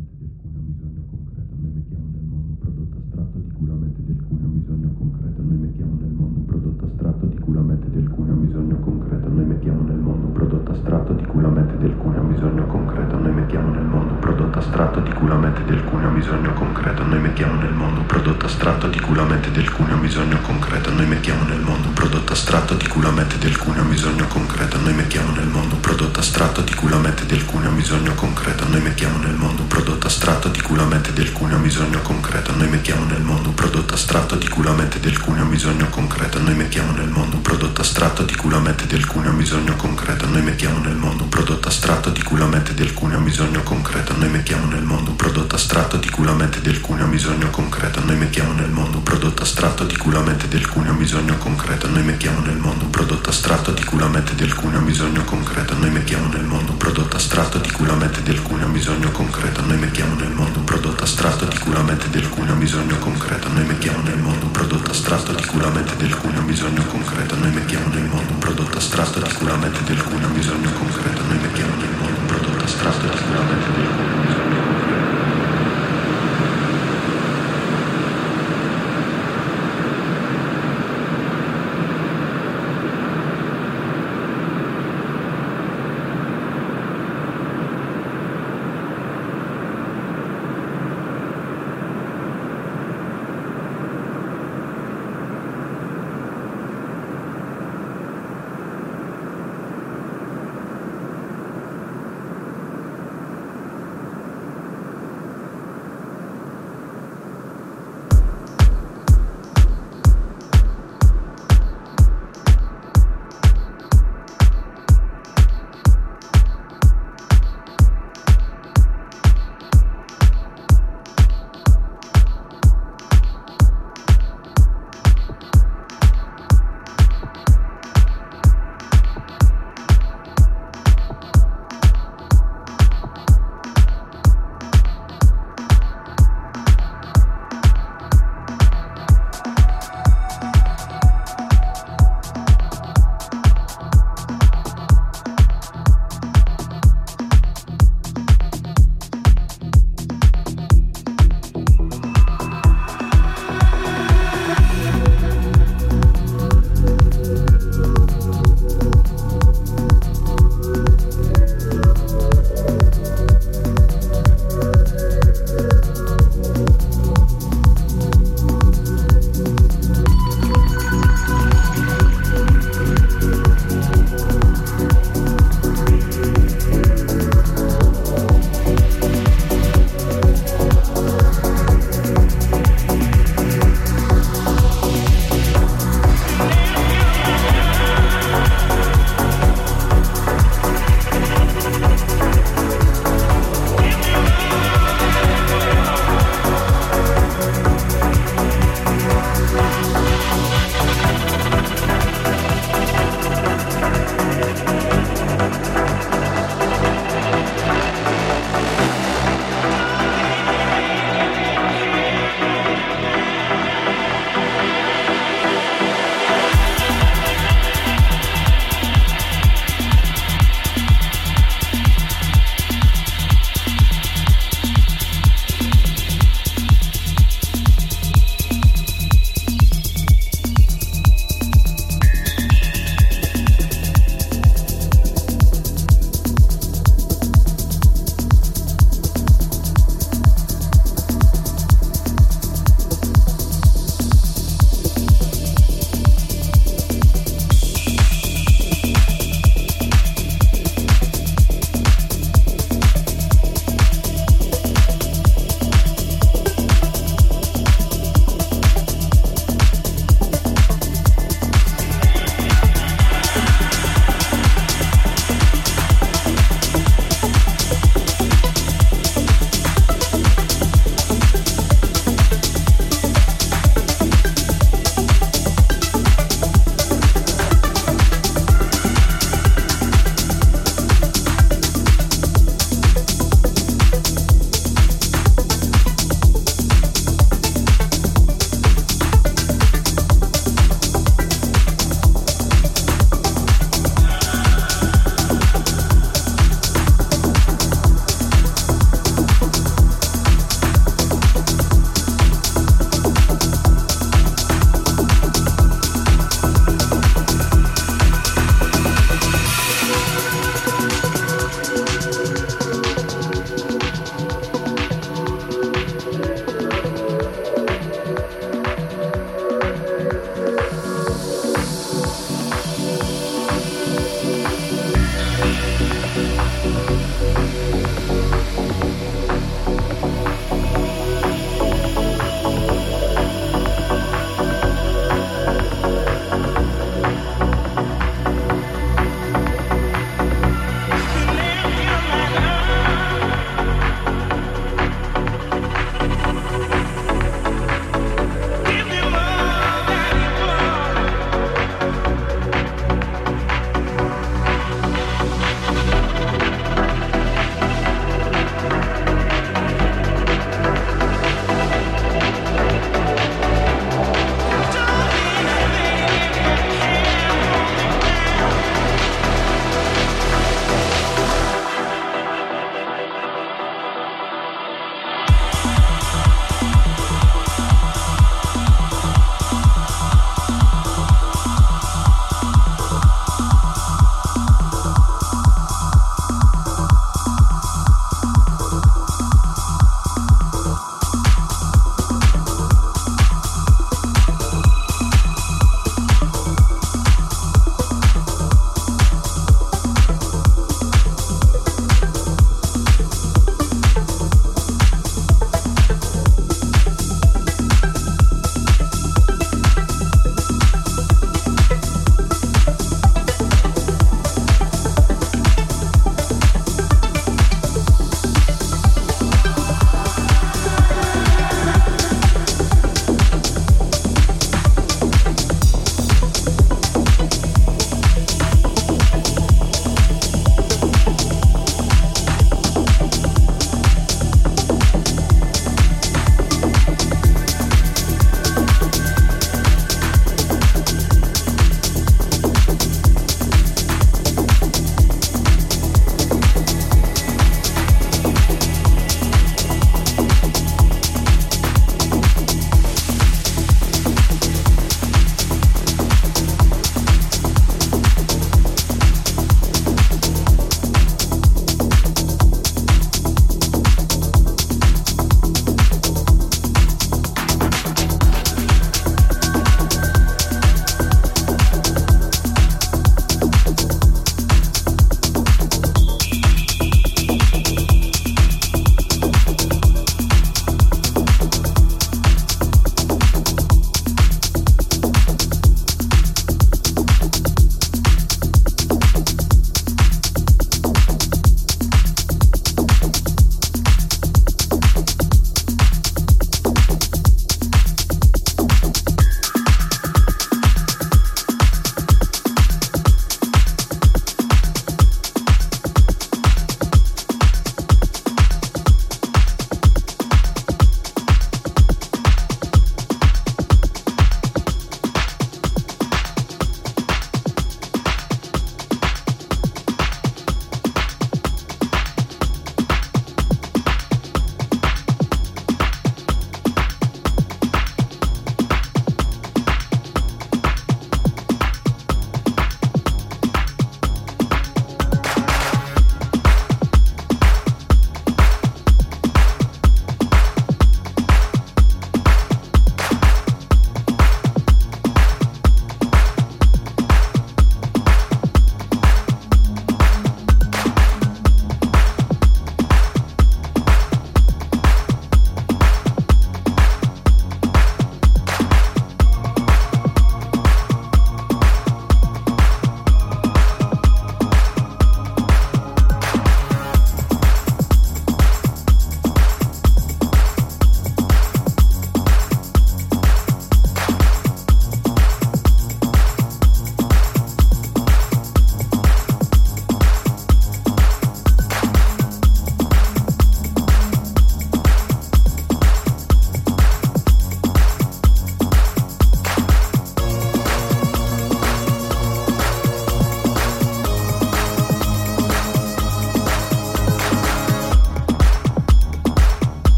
mente del cuneo bisogno concreto, noi mettiamo nel mondo un prodotto astratto di cui la mente del cuneo bisogno concreto, noi mettiamo nel mondo un prodotto astratto di cui la mente del cuneo bisogno concreto, noi mettiamo nel mondo un prodotto astratto di cui la mente del cuneo bisogno concreto, astratto di cui la mente del cuneo bisogno concreto, noi mettiamo nel mondo un prodotto astratto di cui la mente del cuneo bisogno concreto, noi mettiamo nel mondo un prodotto astratto di cui la mente del cuneo bisogno concreto, noi mettiamo nel mondo un prodotto astratto di cui la mente del cuneo bisogno concreto, noi mettiamo nel mondo un prodotto astratto di cui la mente del cuneo bisogno concreto, noi mettiamo nel mondo un prodotto astratto di cui la mente del cuneo bisogno concreto, noi mettiamo nel mondo un prodotto astratto di cui la mente del cuneo bisogno concreto, noi mettiamo nel mondo un prodotto astratto di cui la mente del cuneo bisogno concreto, noi mettiamo nel mondo un prodotto astratto di cui la mente del cuneo bisogno concreto, noi mettiamo nel mondo un prodotto astratto di cui la mente del cuneo bisogno concreto, noi mettiamo nel mondo un prodotto astratto di cui la mente del cuneo bisogno concreto, noi mettiamo nel mondo un prodotto astratto di cui la mente del cuneo bisogno concreto, noi mettiamo nel mondo un prodotto astratto di cui la mente del cuneo bisogno concreto, noi mettiamo nel mondo un prodotto astratto di cui la mente del cuneo bisogno concreto, noi mettiamo nel mondo un prodotto astratto di cui la mente del cuneo bisogno concreto, noi mettiamo nel mondo un prodotto astratto di cui la mente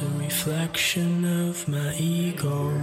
a reflection of my ego.